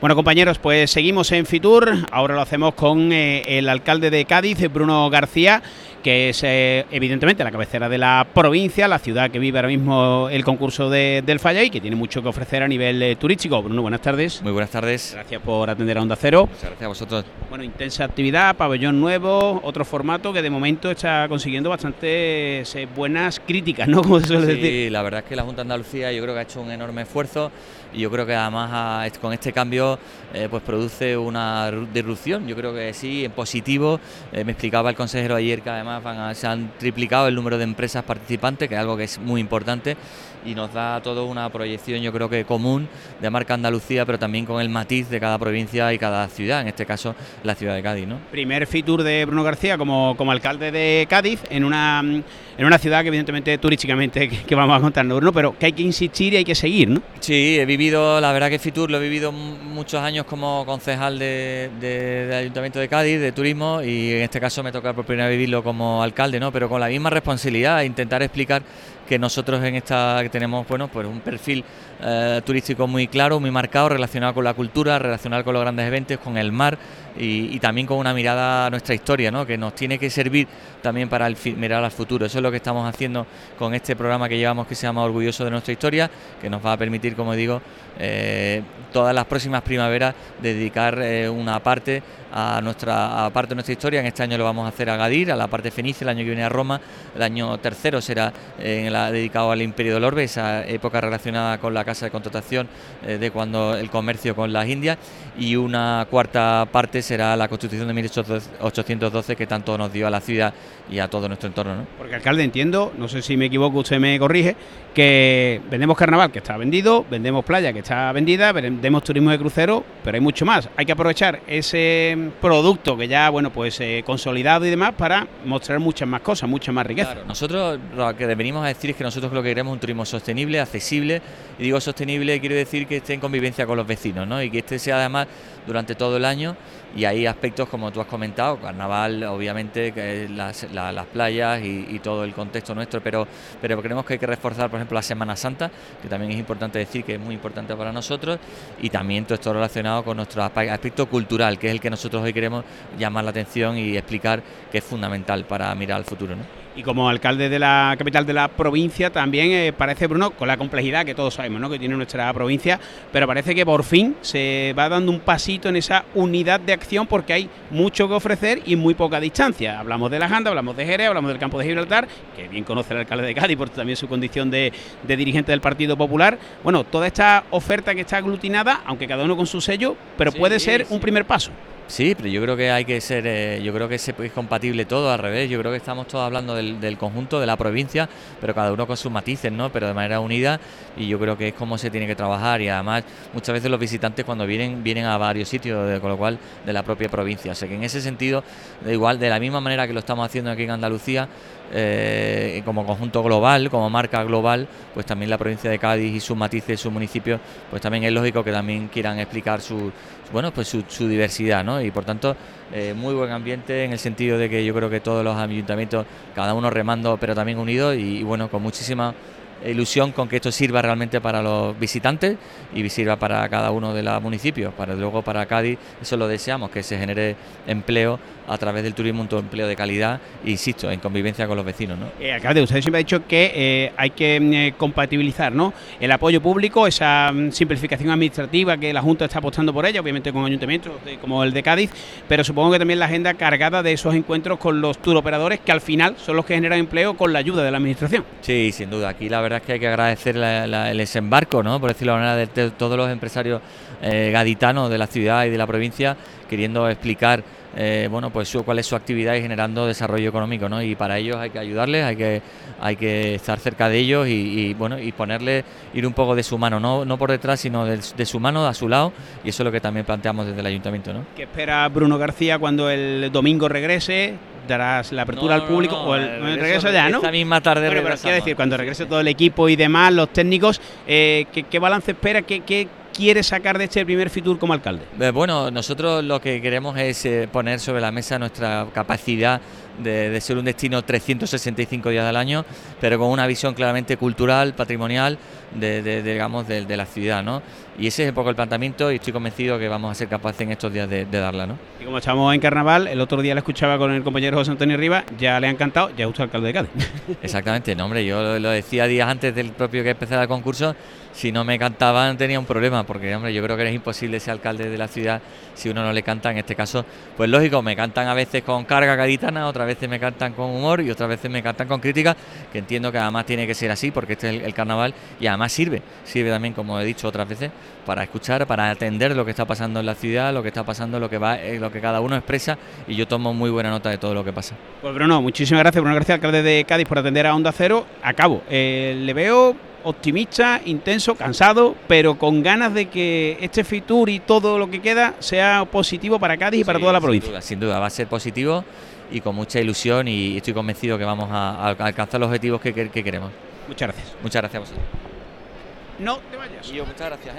Bueno, compañeros, pues seguimos en Fitur. Ahora lo hacemos con eh, el alcalde de Cádiz, Bruno García, que es eh, evidentemente la cabecera de la provincia, la ciudad que vive ahora mismo el concurso del Falla y que tiene mucho que ofrecer a nivel eh, turístico. Bruno, buenas tardes. Muy buenas tardes. Gracias por atender a Onda Cero. Muchas gracias a vosotros. Bueno, intensa actividad, pabellón nuevo, otro formato que de momento está consiguiendo bastantes buenas críticas, ¿no? Como se suele decir. Sí, la verdad es que la Junta de Andalucía yo creo que ha hecho un enorme esfuerzo y yo creo que además con este cambio eh, pues produce una disrupción. Yo creo que sí, en positivo. Eh, me explicaba el consejero ayer que además se han triplicado el número de empresas participantes, que es algo que es muy importante y nos da todo una proyección yo creo que común de marca Andalucía, pero también con el matiz de cada provincia y cada ciudad, en este caso la ciudad de Cádiz. ¿no? Primer Fitur de Bruno García como, como alcalde de Cádiz en una, en una ciudad que evidentemente turísticamente que, vamos a contarnos, Bruno, pero que hay que insistir y hay que seguir, ¿no? Sí, he vivido, la verdad que Fitur lo he vivido muchos años como concejal de, del Ayuntamiento de Cádiz, de turismo, y en este caso me toca por primera vez vivirlo como alcalde, ¿no? Pero con la misma responsabilidad, intentar explicar que nosotros en esta que tenemos bueno pues un perfil eh, turístico muy claro, muy marcado, relacionado con la cultura, relacionado con los grandes eventos, con el mar y, también con una mirada a nuestra historia, ¿no? que nos tiene que servir también para el, mirar al futuro. Eso es lo que estamos haciendo con este programa que llevamos que se llama Orgulloso de nuestra historia, que nos va a permitir, como digo, eh, todas las próximas primaveras dedicar eh, una parte a nuestra parte de nuestra historia. En este año lo vamos a hacer a Gadir, a la parte fenicia, el año que viene a Roma, el año tercero será en la, dedicado al Imperio del Orbe, esa época relacionada con la casa de contratación eh, de cuando el comercio con las Indias y una cuarta parte será la constitución de 1812 que tanto nos dio a la ciudad y a todo nuestro entorno. ¿no? Porque alcalde entiendo, no sé si me equivoco, usted me corrige, que vendemos carnaval que está vendido, vendemos playa que está vendida, vendemos turismo de crucero, pero hay mucho más. Hay que aprovechar ese producto que ya, bueno, pues eh, consolidado y demás para mostrar muchas más cosas, muchas más riquezas. nosotros lo que venimos a decir es que nosotros lo que queremos es un turismo sostenible, accesible, y digo sostenible quiero decir que esté en convivencia con los vecinos, ¿no? Y que este sea además durante todo el año y hay aspectos como tú has comentado, carnaval, obviamente, las, las playas y, todo el contexto nuestro, pero, pero creemos que hay que reforzar, por ejemplo, la Semana Santa, que también es importante decir que es muy importante para nosotros, y también todo esto relacionado con nuestro aspecto cultural, que es el que nosotros hoy queremos llamar la atención y explicar que es fundamental para mirar al futuro. ¿no? y como alcalde de la capital de la provincia también eh, parece, Bruno, con la complejidad que todos sabemos ¿no? que tiene nuestra provincia, pero parece que por fin se va dando un pasito en esa unidad de acción porque hay mucho que ofrecer y muy poca distancia. Hablamos de la Janda, hablamos de Jerez, hablamos del campo de Gibraltar, que bien conoce el alcalde de Cádiz por también su condición de, de dirigente del Partido Popular. Bueno, toda esta oferta que está aglutinada, aunque cada uno con su sello, pero puede ser un primer paso. Sí, pero yo creo que hay que ser, eh, yo creo que es compatible todo al revés. Yo creo que estamos todos hablando del, conjunto de la provincia, pero cada uno con sus matices, ¿no? Pero de manera unida y yo creo que es como se tiene que trabajar y además muchas veces los visitantes cuando vienen vienen a varios sitios, con lo cual de la propia provincia. O sea que en ese sentido, de igual, de la misma manera que lo estamos haciendo aquí en Andalucía, eh, como conjunto global, como marca global, pues también la provincia de Cádiz y sus matices, sus municipios, pues también es lógico que también quieran explicar su, bueno, pues su, diversidad, ¿no? Y por tanto, eh, muy buen ambiente en el sentido de que yo creo que todos los ayuntamientos, cada uno remando, pero también unidos y bueno, con muchísima ilusión con que esto sirva realmente para los visitantes y sirva para cada uno de los municipios. Para luego para Cádiz, eso lo deseamos, que se genere empleo a través del turismo, un empleo de calidad, insisto, en convivencia con los vecinos. ¿no? Eh, alcalde, usted siempre ha dicho que eh, hay que mm, eh, compatibilizar ¿no? el apoyo público, esa mm, simplificación administrativa que la Junta está apostando por ella, obviamente con ayuntamientos como el de Cádiz, pero supongo que también la agenda cargada de esos encuentros con los turoperadores que al final son los que generan empleo con la ayuda de la Administración. Sí, sin duda. Aquí la verdad es que hay que agradecer el desembarco, ¿no? por decirlo de manera, de, todos los empresarios eh, gaditanos de la ciudad y de la provincia queriendo explicar eh, bueno, pues cuál es su actividad y generando desarrollo económico, ¿no? Y para ellos hay que ayudarles, hay que, hay que estar cerca de ellos y, bueno, y ponerle, ir un poco de su mano, no, no por detrás, sino de, su mano, a su lado, y eso es lo que también planteamos desde el ayuntamiento, ¿no? ¿Qué espera Bruno García cuando el domingo regrese? Darás la apertura al público o el, regreso, ya, ¿no? Esta misma tarde bueno, pero quiero decir, cuando regrese todo el equipo y demás, los técnicos, eh, ¿qué, balance espera? ¿Qué, qué quiere sacar de este primer Fitur como alcalde? Eh, bueno, nosotros lo que queremos es eh, poner sobre la mesa nuestra capacidad de, ser un destino 365 días al año, pero con una visión claramente cultural, patrimonial, de, digamos, de, la ciudad, ¿no? Y ese es un poco el planteamiento y estoy convencido que vamos a ser capaces en estos días de, darla, ¿no? Y como estamos en carnaval, el otro día la escuchaba con el compañero José Antonio Rivas, ya le ha encantado, ya es alcalde de Cádiz. Exactamente, no, hombre, yo lo, decía días antes del propio que empezara el concurso, si no me cantaban tenía un problema, porque hombre, yo creo que es imposible ser alcalde de la ciudad si uno no le canta, en este caso, pues lógico, me cantan a veces con carga gaditana, otras veces me cantan con humor y otras veces me cantan con crítica, que entiendo que además tiene que ser así, porque este es el, carnaval y además sirve, sirve también, como he dicho otras veces, para escuchar, para atender lo que está pasando en la ciudad, lo que está pasando, lo que va, eh, lo que cada uno expresa y yo tomo muy buena nota de todo lo que pasa. Pues Bruno, muchísimas gracias, Bruno gracias alcalde de Cádiz por atender a Onda Cero. Acabo, eh, le veo optimista, intenso, cansado, pero con ganas de que este Fitur y todo lo que queda sea positivo para Cádiz y para toda la provincia. Sin duda, va a ser positivo y con mucha ilusión y estoy convencido que vamos a, alcanzar los objetivos que, queremos. Muchas gracias. Muchas gracias a vosotros. No te vayas. muchas gracias. ¿eh?